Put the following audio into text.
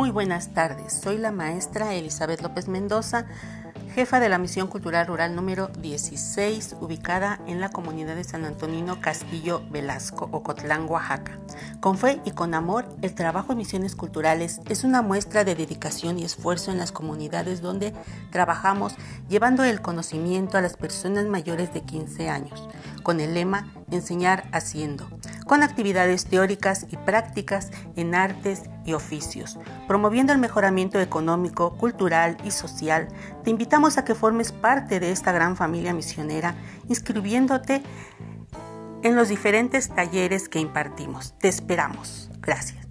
Muy buenas tardes, soy la maestra Elizabeth López Mendoza, jefa de la Misión Cultural Rural número 16, ubicada en la comunidad de San Antonino Castillo Velasco, Ocotlán, Oaxaca. Con fe y con amor, el trabajo en misiones culturales es una muestra de dedicación y esfuerzo en las comunidades donde trabajamos, llevando el conocimiento a las personas mayores de 15 años, con el lema Enseñar haciendo con actividades teóricas y prácticas en artes y oficios, promoviendo el mejoramiento económico, cultural y social. Te invitamos a que formes parte de esta gran familia misionera, inscribiéndote en los diferentes talleres que impartimos. Te esperamos. Gracias.